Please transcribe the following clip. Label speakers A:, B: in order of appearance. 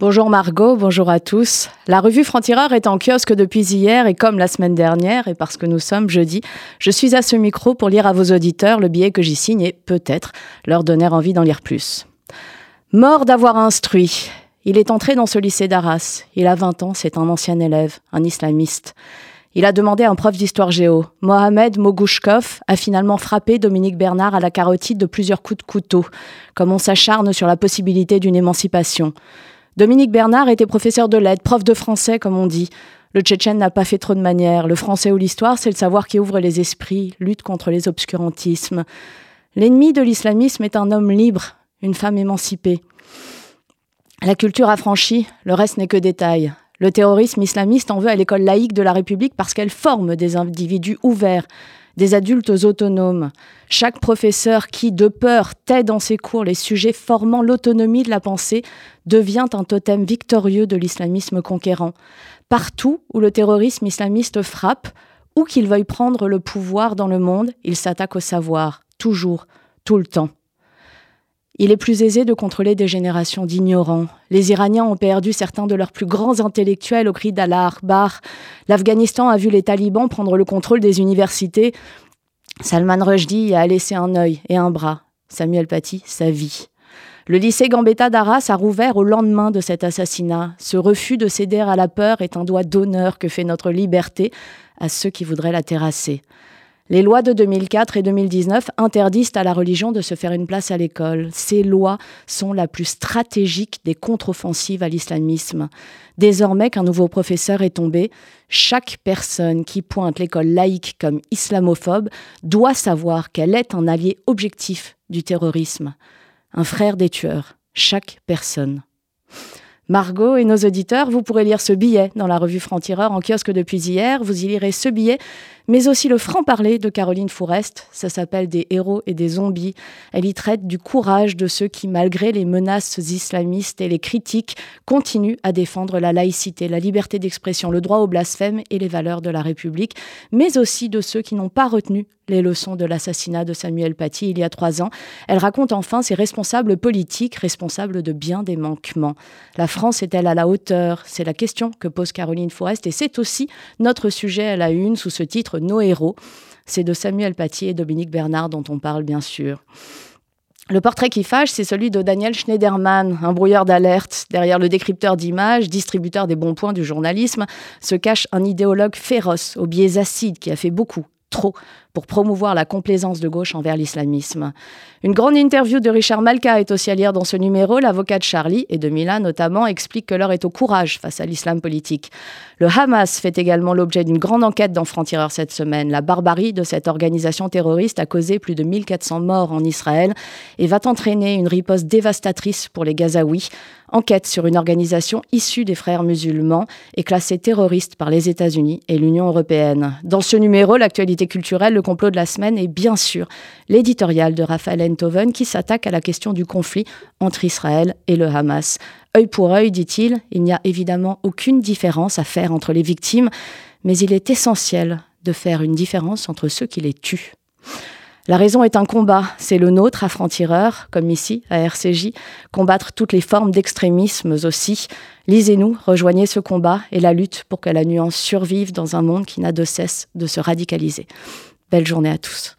A: Bonjour Margot, bonjour à tous. La revue Franc-Tireur est en kiosque depuis hier et comme la semaine dernière, et parce que nous sommes jeudi, je suis à ce micro pour lire à vos auditeurs le billet que j'y signe et peut-être leur donner envie d'en lire plus. Mort d'avoir instruit. Il est entré dans ce lycée d'Arras. Il a 20 ans, c'est un ancien élève, un islamiste. Il a demandé à un prof d'histoire géo. Mohamed Mogouchkov a finalement frappé Dominique Bernard à la carotide de plusieurs coups de couteau, comme on s'acharne sur la possibilité d'une émancipation. Dominique Bernard était professeur de lettres, prof de français, comme on dit. Le tchétchène n'a pas fait trop de manières. Le français ou l'histoire, c'est le savoir qui ouvre les esprits, lutte contre les obscurantismes. L'ennemi de l'islamisme est un homme libre, une femme émancipée. La culture affranchie, le reste n'est que détail. Le terrorisme islamiste en veut à l'école laïque de la République parce qu'elle forme des individus ouverts, des adultes autonomes. Chaque professeur qui, de peur, tait dans ses cours les sujets formant l'autonomie de la pensée devient un totem victorieux de l'islamisme conquérant. Partout où le terrorisme islamiste frappe, ou qu'il veuille prendre le pouvoir dans le monde, il s'attaque au savoir, toujours, tout le temps. Il est plus aisé de contrôler des générations d'ignorants. Les Iraniens ont perdu certains de leurs plus grands intellectuels au cri d'Allah Akbar. L'Afghanistan a vu les talibans prendre le contrôle des universités. Salman Rushdie a laissé un œil et un bras. Samuel Paty, sa vie. Le lycée Gambetta d'Arras a rouvert au lendemain de cet assassinat. Ce refus de céder à la peur est un doigt d'honneur que fait notre liberté à ceux qui voudraient la terrasser. Les lois de 2004 et 2019 interdisent à la religion de se faire une place à l'école. Ces lois sont la plus stratégique des contre-offensives à l'islamisme. Désormais qu'un nouveau professeur est tombé, chaque personne qui pointe l'école laïque comme islamophobe doit savoir qu'elle est un allié objectif du terrorisme, un frère des tueurs, chaque personne. Margot et nos auditeurs, vous pourrez lire ce billet dans la revue Franc-Tireur en kiosque depuis hier. Vous y lirez ce billet, mais aussi le franc-parler de Caroline Fourest. Ça s'appelle Des héros et des zombies. Elle y traite du courage de ceux qui, malgré les menaces islamistes et les critiques, continuent à défendre la laïcité, la liberté d'expression, le droit au blasphème et les valeurs de la République, mais aussi de ceux qui n'ont pas retenu les leçons de l'assassinat de Samuel Paty il y a trois ans. Elle raconte enfin ses responsables politiques, responsables de bien des manquements. La France est-elle à la hauteur? C'est la question que pose Caroline Forest et c'est aussi notre sujet à la une sous ce titre Nos héros. C'est de Samuel Paty et Dominique Bernard dont on parle bien sûr. Le portrait qui fâche, c'est celui de Daniel Schneiderman, un brouilleur d'alerte. Derrière le décrypteur d'images, distributeur des bons points du journalisme, se cache un idéologue féroce, aux biais acides, qui a fait beaucoup trop pour promouvoir la complaisance de gauche envers l'islamisme. Une grande interview de Richard Malka est aussi à lire dans ce numéro. L'avocat de Charlie, et de Mila notamment, explique que l'heure est au courage face à l'islam politique. Le Hamas fait également l'objet d'une grande enquête dans Franc-Tireur cette semaine. La barbarie de cette organisation terroriste a causé plus de 1400 morts en Israël et va entraîner une riposte dévastatrice pour les Gazaouis. Enquête sur une organisation issue des frères musulmans et classée terroriste par les États-Unis et l'Union européenne. Dans ce numéro, l'actualité culturelle, le complot de la semaine est bien sûr l'éditorial de Raphaël Enthoven qui s'attaque à la question du conflit entre Israël et le Hamas. Œil pour œil, dit-il, il n'y a évidemment aucune différence à faire entre les victimes, mais il est essentiel de faire une différence entre ceux qui les tuent. La raison est un combat, c'est le nôtre à franc-tireur, comme ici à RCJ, combattre toutes les formes d'extrémisme aussi. Lisez-nous, rejoignez ce combat et la lutte pour que la nuance survive dans un monde qui n'a de cesse de se radicaliser. Belle journée à tous.